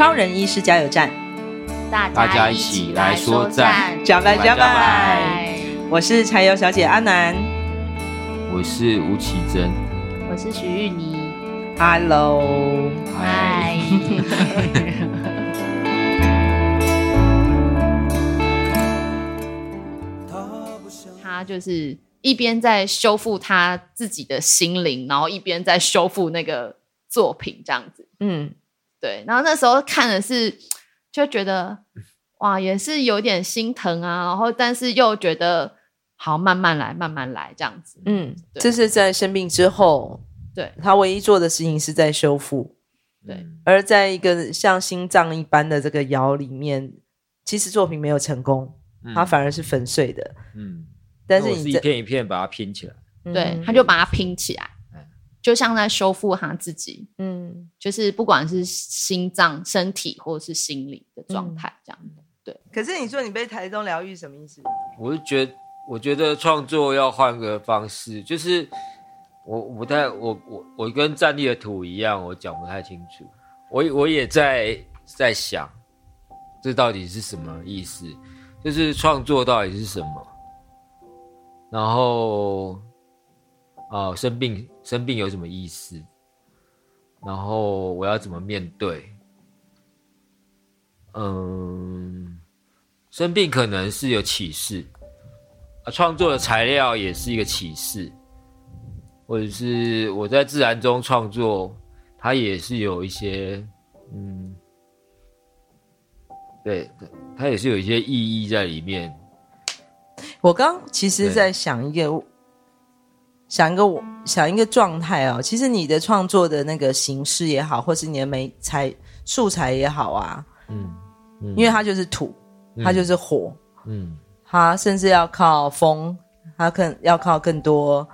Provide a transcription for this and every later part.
超人医师加油站，大家一起来说赞，加拜加拜！我是柴油小姐阿南，我是吴启珍，我是徐玉妮。Hello，嗨。他就是一边在修复他自己的心灵，然后一边在修复那个作品，这样子。嗯。对，然后那时候看的是，就觉得哇，也是有点心疼啊，然后但是又觉得好，慢慢来，慢慢来这样子。嗯，这是在生病之后，对，他唯一做的事情是在修复。对，而在一个像心脏一般的这个窑里面，其实作品没有成功，它反而是粉碎的。嗯，但是你是一片一片把它拼起来，对，他就把它拼起来。就像在修复他自己，嗯，就是不管是心脏、身体或者是心理的状态，这样对。可是你说你被台中疗愈什么意思？我是觉得，我觉得创作要换个方式，就是我我不太我我我跟站立的土一样，我讲不太清楚。我我也在在想，这到底是什么意思？就是创作到底是什么？然后。啊、哦，生病生病有什么意思？然后我要怎么面对？嗯，生病可能是有启示，啊，创作的材料也是一个启示，或者是我在自然中创作，它也是有一些，嗯，对，它也是有一些意义在里面。我刚其实在想一个。想一个我想一个状态哦，其实你的创作的那个形式也好，或是你的美材素材也好啊，嗯，嗯，因为它就是土，它就是火，嗯，它甚至要靠风，它更要靠更多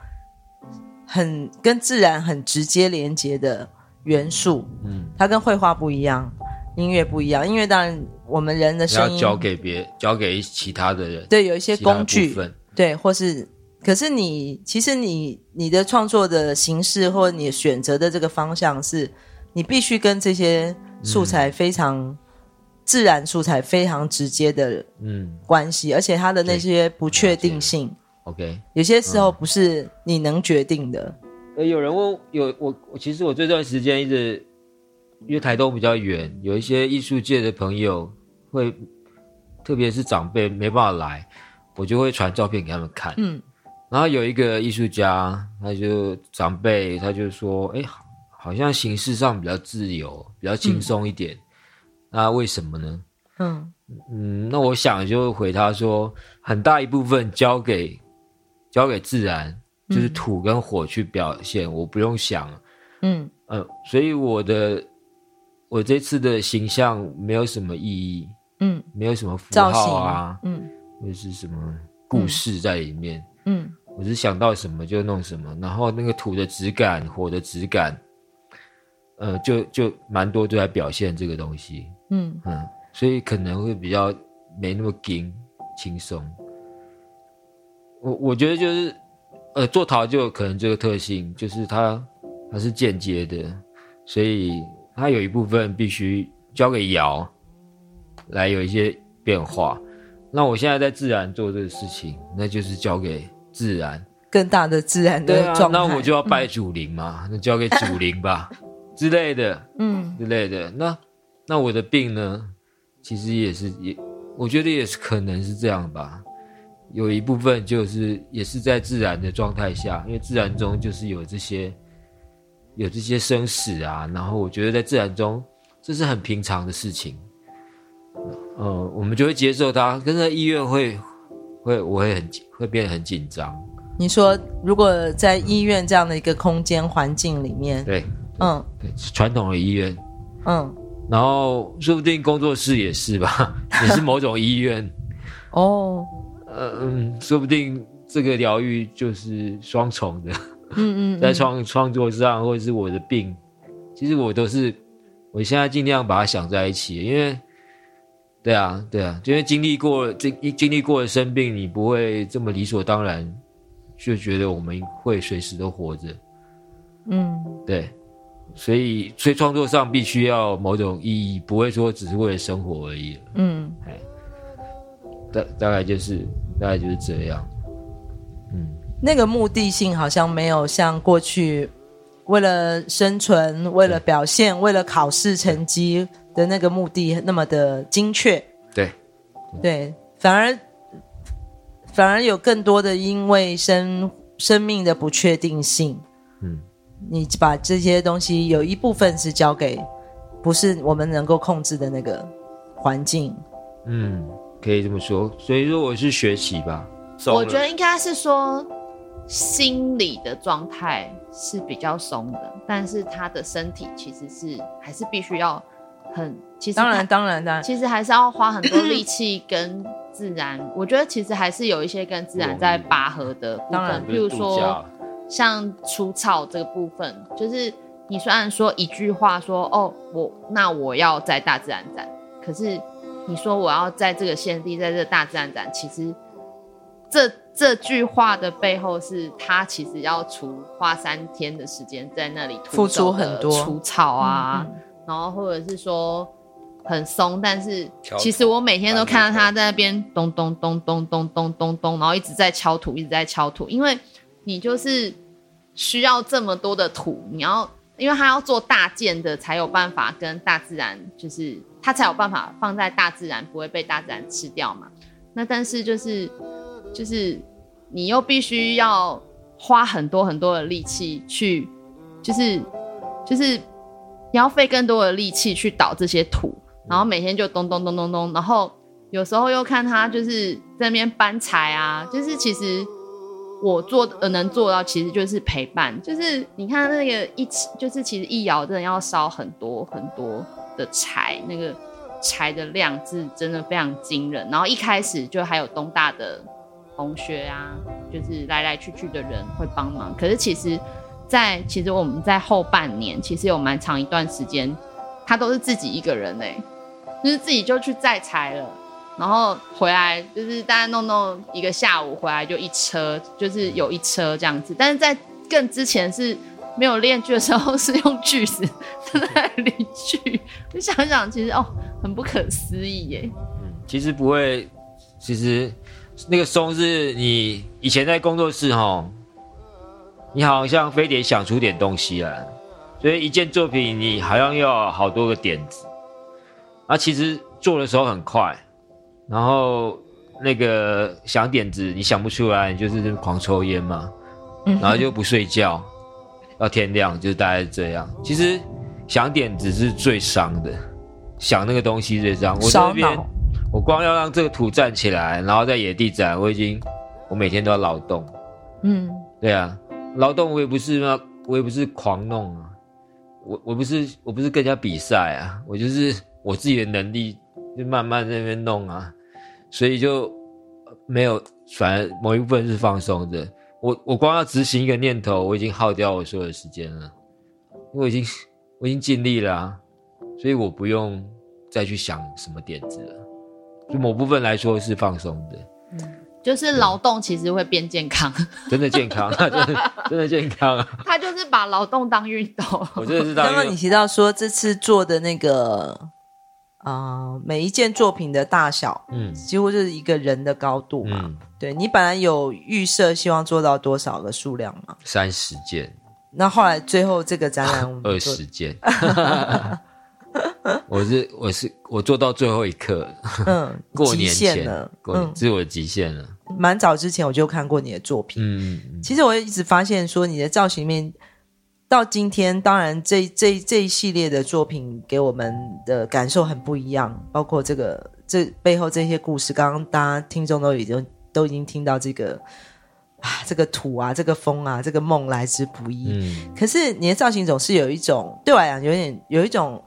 很跟自然很直接连接的元素，嗯，它跟绘画不一样，音乐不一样，音乐当然我们人的声音要交给别交给其他的人，对，有一些工具，对，或是。可是你其实你你的创作的形式或你选择的这个方向是，你必须跟这些素材非常、嗯、自然素材非常直接的嗯。关系，而且它的那些不确定性，OK，有些时候不是你能决定的。有人问有我，其实我这段时间一直因为台东比较远，有一些艺术界的朋友会，特别是长辈没办法来，我就会传照片给他们看，嗯。然后有一个艺术家，他就长辈，他就说：“哎，好像形式上比较自由，比较轻松一点。嗯、那为什么呢？”嗯嗯，那我想就回他说，很大一部分交给交给自然，就是土跟火去表现，嗯、我不用想。嗯嗯、呃，所以我的我这次的形象没有什么意义，嗯，没有什么符号啊，嗯，或是什么故事在里面。嗯嗯，我是想到什么就弄什么，然后那个土的质感、火的质感，呃，就就蛮多都在表现这个东西。嗯嗯，所以可能会比较没那么紧轻松。我我觉得就是，呃，做陶就有可能这个特性，就是它它是间接的，所以它有一部分必须交给窑来有一些变化。那我现在在自然做这个事情，那就是交给。自然，更大的自然的状态。啊，那我就要拜祖灵嘛，嗯、那交给祖灵吧。之类的，嗯，之类的。那那我的病呢？其实也是也，我觉得也是可能是这样吧。有一部分就是也是在自然的状态下，因为自然中就是有这些有这些生死啊。然后我觉得在自然中这是很平常的事情，呃，我们就会接受它。跟在医院会会我会很会变得很紧张。你说如果在医院这样的一个空间环境里面，对，嗯，对，传统的医院，嗯。然后说不定工作室也是吧，也是某种医院 哦。呃嗯，说不定这个疗愈就是双重的。嗯嗯，在创创作上或者是我的病，其实我都是我现在尽量把它想在一起，因为对啊对啊，因为经历过经经历过的生病，你不会这么理所当然就觉得我们会随时都活着。嗯，对。所以，所以创作上必须要某种意义，不会说只是为了生活而已。嗯，哎，大大概就是大概就是这样。嗯，那个目的性好像没有像过去为了生存、为了表现、对为了考试成绩的那个目的那么的精确。对，对，反而反而有更多的因为生生命的不确定性。嗯。你把这些东西有一部分是交给不是我们能够控制的那个环境，嗯，可以这么说。所以说我是学习吧，我觉得应该是说心理的状态是比较松的，但是他的身体其实是还是必须要很，其实当然当然当然，其实还是要花很多力 气跟自然。我觉得其实还是有一些跟自然在拔河的部分，当然，譬如说。像除草这个部分，就是你虽然说一句话说哦，我那我要在大自然展，可是你说我要在这个现地，在这个大自然展，其实这这句话的背后是他其实要除花三天的时间在那里付出很多除草啊，嗯嗯然后或者是说很松，但是其实我每天都看到他在那边咚咚咚咚咚咚咚咚，然后一直在敲土，一直在敲土，因为。你就是需要这么多的土，你要，因为他要做大件的，才有办法跟大自然，就是他才有办法放在大自然，不会被大自然吃掉嘛。那但是就是就是你又必须要花很多很多的力气去，就是就是你要费更多的力气去倒这些土，然后每天就咚咚咚咚咚，然后有时候又看他就是在那边搬柴啊，就是其实。我做的能做到，其实就是陪伴。就是你看那个一，就是其实一窑真的要烧很多很多的柴，那个柴的量是真的非常惊人。然后一开始就还有东大的同学啊，就是来来去去的人会帮忙。可是其实在，其实我们在后半年，其实有蛮长一段时间，他都是自己一个人哎、就是自己就去载柴了。然后回来就是大概弄弄一个下午，回来就一车，就是有一车这样子。但是在更之前是没有练锯的时候，是用锯子在那里锯。就想想，其实哦，很不可思议耶。嗯，其实不会，其实那个松是你以前在工作室哈，你好像非得想出点东西来，所以一件作品你好像要好多个点子。啊，其实做的时候很快。然后那个想点子，你想不出来，你就是狂抽烟嘛，然后就不睡觉，到天亮，就大概是这样。其实想点子是最伤的，想那个东西最伤。我这边，我光要让这个土站起来，然后在野地展，我已经，我每天都要劳动。嗯，对啊，劳动我也不是嘛，我也不是狂弄啊，我我不是我不是跟人家比赛啊，我就是我自己的能力，就慢慢在那边弄啊。所以就没有，反而某一部分是放松的。我我光要执行一个念头，我已经耗掉我所有的时间了。我已经我已经尽力了啊，所以我不用再去想什么点子了。就某部分来说是放松的。嗯，就是劳动其实会变健康，真的健康，真的真的健康啊。他就是把劳动当运动。我真的是当。刚刚你提到说这次做的那个。啊、呃，每一件作品的大小，嗯，几乎就是一个人的高度嘛。嗯、对，你本来有预设希望做到多少个数量吗？三十件。那后来最后这个展览，二十件。我是我是我做到最后一刻，嗯，过年前了，过年，这是我的极限了。蛮早之前我就看过你的作品，嗯，其实我一直发现说你的造型面到今天，当然这这这一系列的作品给我们的感受很不一样，包括这个这背后这些故事，刚刚大家听众都已经都已经听到这个啊，这个土啊，这个风啊，这个梦来之不易。嗯，可是你的造型总是有一种对我来讲有点有一种。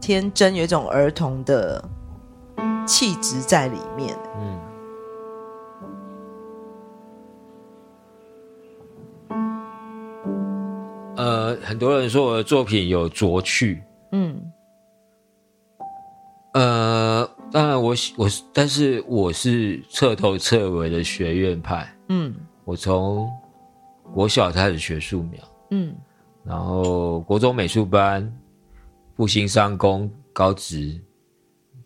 天真，有一种儿童的气质在里面。嗯，呃，很多人说我的作品有拙趣。嗯，呃，当然我我是，但是我是彻头彻尾的学院派。嗯，我从国小开始学素描。嗯，然后国中美术班。复兴商工高职，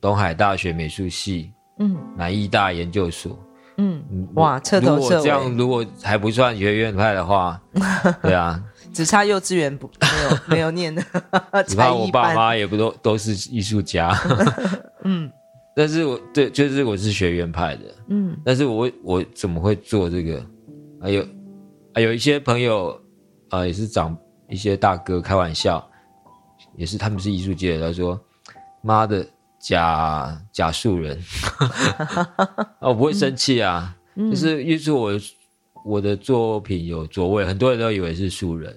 东海大学美术系，嗯，南艺大研究所，嗯，哇，彻头彻尾。如果这样，如果还不算学院派的话，对啊，只差幼稚园不没有没有念的，只怕我爸妈也不都都是艺术家，嗯，但是我对，就是我是学院派的，嗯，但是我我怎么会做这个？还有还有一些朋友啊、呃，也是长一些大哥开玩笑。也是，他们是艺术界的。他说：“妈的，假假素人，我不会生气啊。嗯”就是因为我我的作品有座位，很多人都以为是素人。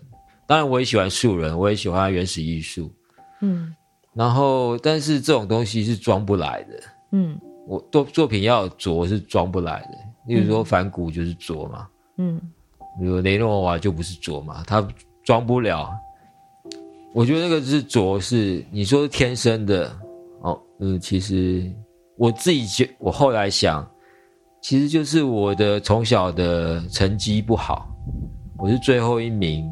当然，我也喜欢素人，我也喜欢原始艺术。嗯，然后，但是这种东西是装不来的。嗯，我作作品要拙是装不来的。例如说，梵谷就是拙嘛。嗯，比如雷诺瓦就不是拙嘛，他装不了。我觉得那个是拙，是你说是天生的哦。嗯，其实我自己觉，我后来想，其实就是我的从小的成绩不好，我是最后一名，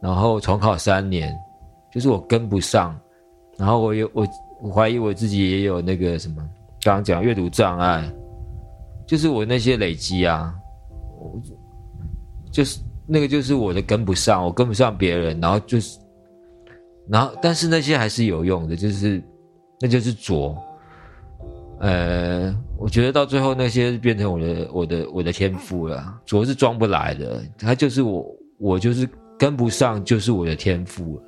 然后重考三年，就是我跟不上，然后我有我我怀疑我自己也有那个什么，刚刚讲阅读障碍，就是我那些累积啊，我就是那个就是我的跟不上，我跟不上别人，然后就是。然后，但是那些还是有用的，就是，那就是拙。呃，我觉得到最后那些变成我的、我的、我的天赋了。拙是装不来的，它就是我，我就是跟不上，就是我的天赋了。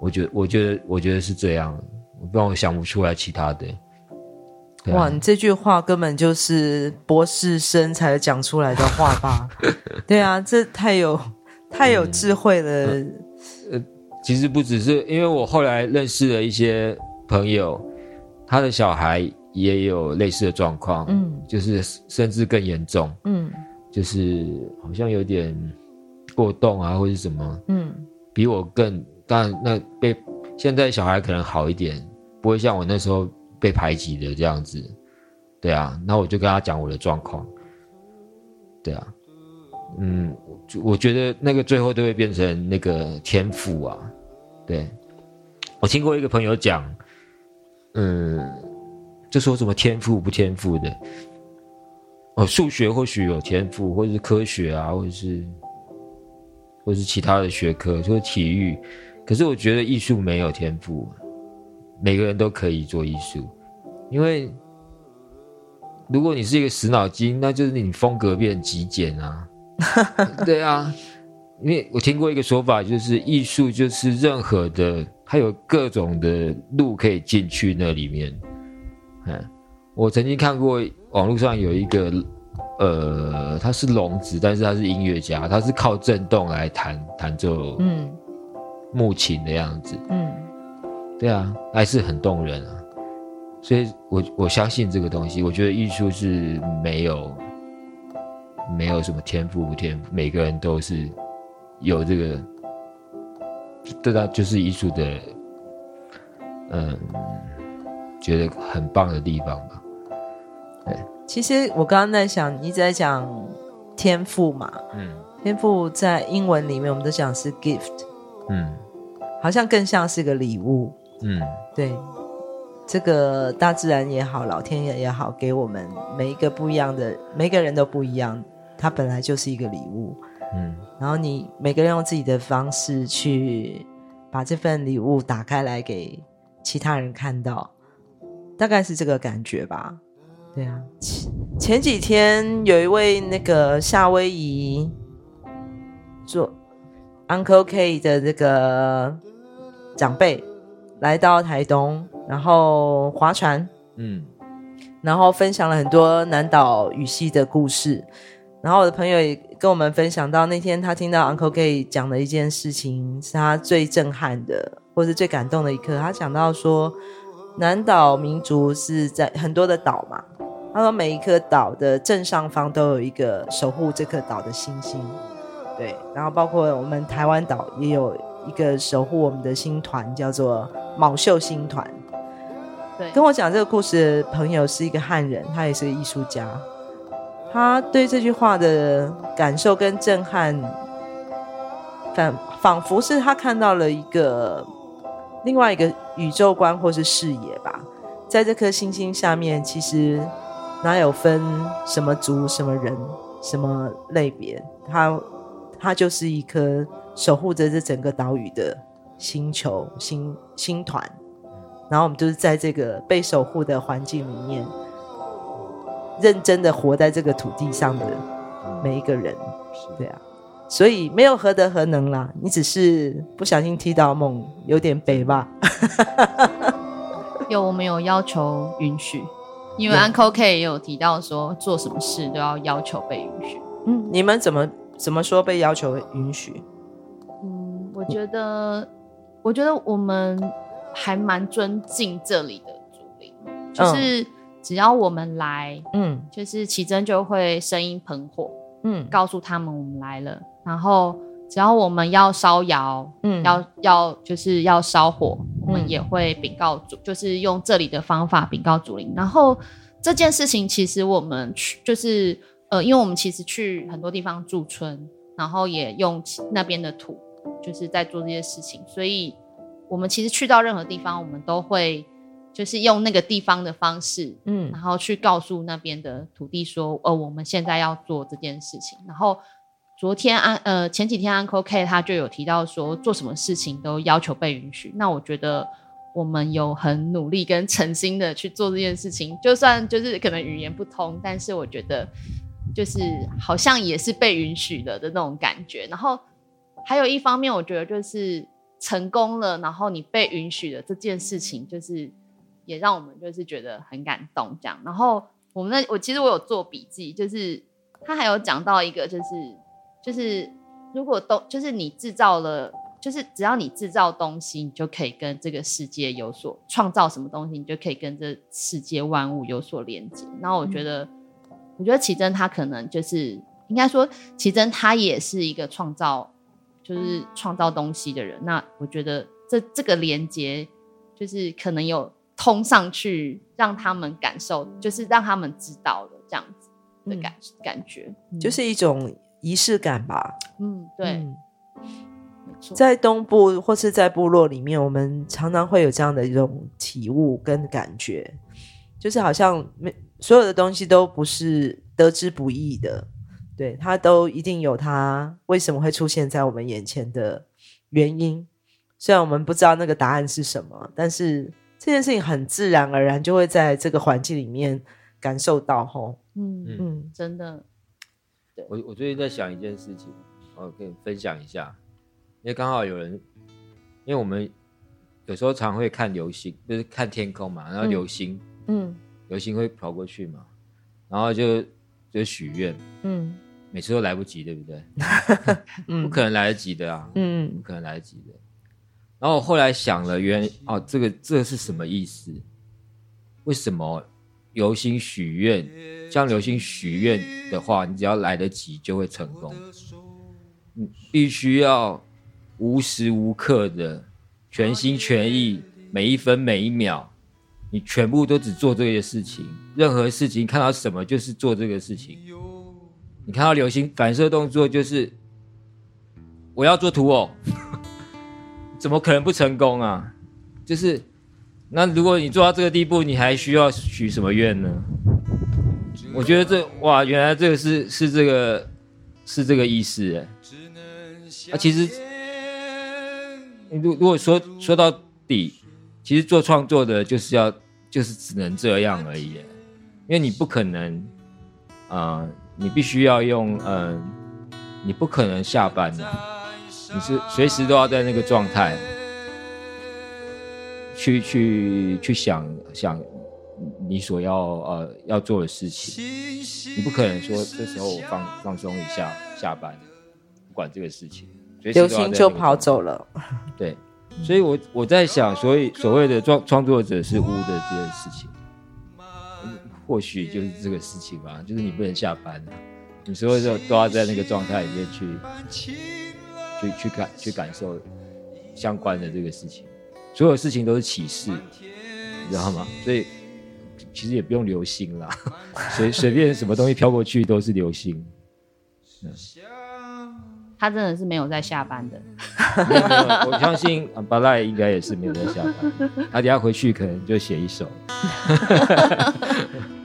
我觉得，我觉得，我觉得是这样，我不然我想不出来其他的。哇，你这句话根本就是博士生才讲出来的话吧？对啊，这太有太有智慧了。嗯呃其实不只是因为我后来认识了一些朋友，他的小孩也有类似的状况，嗯，就是甚至更严重，嗯，就是好像有点过动啊，或者什么，嗯，比我更，但那被现在小孩可能好一点，不会像我那时候被排挤的这样子，对啊，那我就跟他讲我的状况，对啊，嗯，我觉得那个最后都会变成那个天赋啊。对，我听过一个朋友讲，嗯，就说什么天赋不天赋的，哦，数学或许有天赋，或者是科学啊，或者是，或是其他的学科，就是体育。可是我觉得艺术没有天赋，每个人都可以做艺术，因为如果你是一个死脑筋，那就是你风格变极简啊，对啊。因为我听过一个说法，就是艺术就是任何的，它有各种的路可以进去那里面。嗯，我曾经看过网络上有一个，呃，他是聋子，但是他是音乐家，他是靠震动来弹弹奏，嗯，木琴的样子，嗯，对啊，还是很动人啊。所以我我相信这个东西，我觉得艺术是没有没有什么天赋不天赋，每个人都是。有这个，对他就是艺术的，嗯，觉得很棒的地方吧。对，其实我刚刚在想，你一直在讲天赋嘛，嗯，天赋在英文里面我们都讲是 gift，嗯，好像更像是个礼物，嗯，对，这个大自然也好，老天爷也好，给我们每一个不一样的，每个人都不一样，它本来就是一个礼物。嗯，然后你每个人用自己的方式去把这份礼物打开来给其他人看到，大概是这个感觉吧。对啊，前前几天有一位那个夏威夷做 Uncle K 的这个长辈来到台东，然后划船，嗯，然后分享了很多南岛语系的故事。然后我的朋友也跟我们分享到，那天他听到 Uncle K 讲的一件事情，是他最震撼的，或是最感动的一刻。他讲到说，南岛民族是在很多的岛嘛，他说每一颗岛的正上方都有一个守护这颗岛的星星，对。然后包括我们台湾岛也有一个守护我们的星团，叫做卯秀星团。对，跟我讲这个故事的朋友是一个汉人，他也是个艺术家。他对这句话的感受跟震撼，反仿佛是他看到了一个另外一个宇宙观或是视野吧。在这颗星星下面，其实哪有分什么族、什么人、什么类别？它它就是一颗守护着这整个岛屿的星球、星星团。然后我们就是在这个被守护的环境里面。认真的活在这个土地上的每一个人，对啊，所以没有何德何能啦，你只是不小心踢到梦，有点北吧。有，我们有要求允许，因为 Uncle K 也有提到说，做什么事都要要求被允许。嗯，你们怎么怎么说被要求允许？嗯，我觉得，我觉得我们还蛮尊敬这里的祖灵，就是。嗯只要我们来，嗯，就是奇珍就会声音喷火，嗯，告诉他们我们来了。然后只要我们要烧窑，嗯，要要就是要烧火，我们也会禀告主，就是用这里的方法禀告主灵。然后这件事情其实我们去，就是呃，因为我们其实去很多地方驻村，然后也用那边的土，就是在做这些事情。所以我们其实去到任何地方，我们都会。就是用那个地方的方式，嗯，然后去告诉那边的土地说，呃，我们现在要做这件事情。然后昨天安，呃，前几天 Uncle K 他就有提到说，做什么事情都要求被允许。那我觉得我们有很努力跟诚心的去做这件事情，就算就是可能语言不通，但是我觉得就是好像也是被允许了的那种感觉。然后还有一方面，我觉得就是成功了，然后你被允许了这件事情，就是。也让我们就是觉得很感动，这样。然后我们那我其实我有做笔记，就是他还有讲到一个，就是就是如果都就是你制造了，就是只要你制造东西，你就可以跟这个世界有所创造什么东西，你就可以跟这世界万物有所连接。然后我觉得，嗯、我觉得奇珍他可能就是应该说，奇珍他也是一个创造，就是创造东西的人。那我觉得这这个连接就是可能有。通上去，让他们感受，就是让他们知道的这样子的感、嗯、感觉，就是一种仪式感吧。嗯，对。在东部或是在部落里面，我们常常会有这样的一种体悟跟感觉，就是好像没所有的东西都不是得之不易的，对，它都一定有它为什么会出现在我们眼前的原因。虽然我们不知道那个答案是什么，但是。这件事情很自然而然就会在这个环境里面感受到吼，嗯嗯，真的。对，我我最近在想一件事情，我跟你分享一下，因为刚好有人，因为我们有时候常会看流星，就是看天空嘛，然后流星，嗯，流星会跑过去嘛，然后就就许愿，嗯，每次都来不及，对不对？不可能来得及的啊，嗯，不可能来得及的。然后我后来想了原，原哦，这个这个是什么意思？为什么流星许愿？像流星许愿的话，你只要来得及就会成功。你必须要无时无刻的全心全意，每一分每一秒，你全部都只做这些事情。任何事情看到什么就是做这个事情。你看到流星反射动作就是我要做图偶。怎么可能不成功啊？就是，那如果你做到这个地步，你还需要许什么愿呢？我觉得这哇，原来这个是是这个是这个意思哎。啊，其实，如如果说说到底，其实做创作的就是要就是只能这样而已，因为你不可能，啊、你必须要用，嗯、你不可能下班的，你是随时都要在那个状态，去去去想想你所要呃要做的事情，你不可能说这时候我放放松一下下班。不管这个事情，流星就跑走了。对，所以我我在想，所以所谓的创创作者是污的这件事情，或许就是这个事情吧，就是你不能下班，你所有的都要在那个状态里面去去去感去感受相关的这个事情，所有事情都是启示，你知道吗？所以其实也不用流星啦，随随便什么东西飘过去都是流星。嗯他真的是没有在下班的没有没有，我相信巴赖应该也是没有在下班。他等下回去可能就写一首。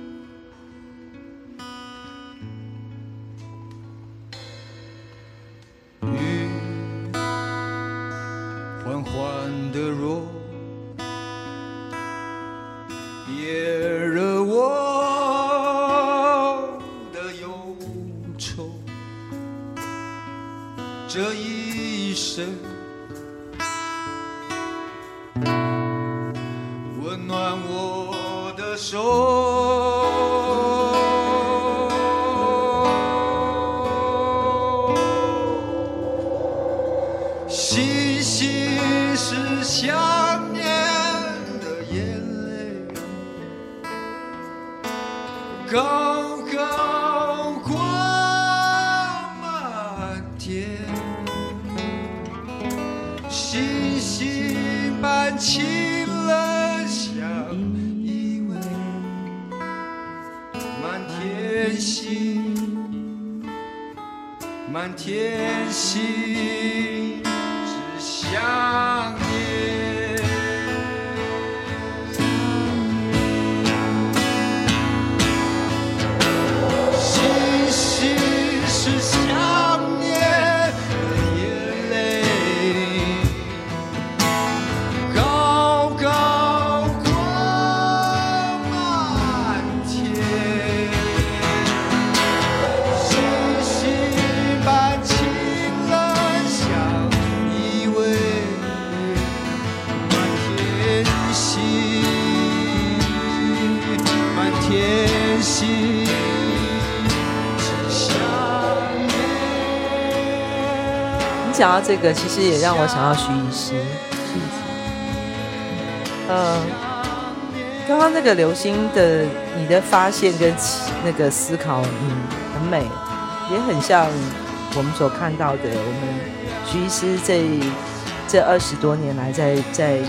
满天星只想讲到这个，其实也让我想到徐医师。嗯，刚刚那个流星的你的发现跟那个思考，嗯，很美，也很像我们所看到的，我们徐医师这这二十多年来在，在在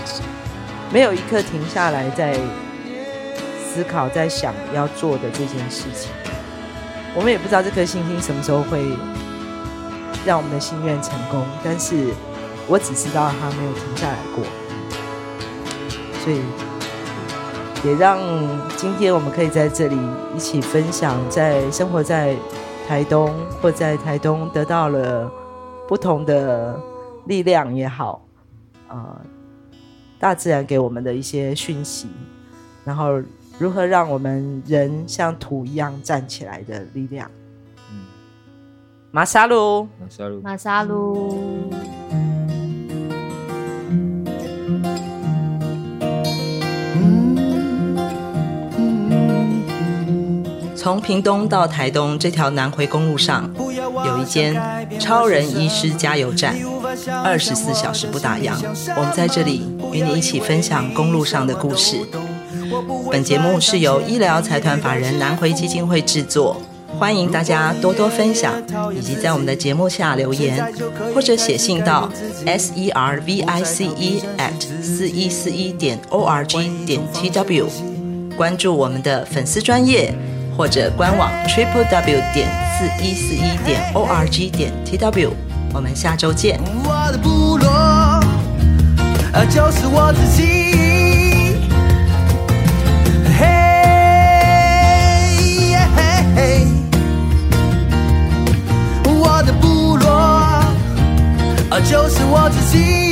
没有一刻停下来，在思考，在想要做的这件事情。我们也不知道这颗星星什么时候会让我们的心愿成功，但是我只知道它没有停下来过。所以，也让今天我们可以在这里一起分享，在生活在台东或在台东得到了不同的力量也好，呃，大自然给我们的一些讯息，然后如何让我们人像土一样站起来的力量。嗯，马萨鲁，马萨鲁，马萨鲁。从屏东到台东这条南回公路上，有一间超人医师加油站，二十四小时不打烊。我们在这里与你一起分享公路上的故事。本节目是由医疗财团法人南回基金会制作，欢迎大家多多分享，以及在我们的节目下留言，或者写信到 s e r v i c e at 四一四一点 o r g 点 t w，关注我们的粉丝专业。或者官网 triple w 点四一四一点 o r g 点 t w，我们下周见。我的部落，就是我自己。就是我自己。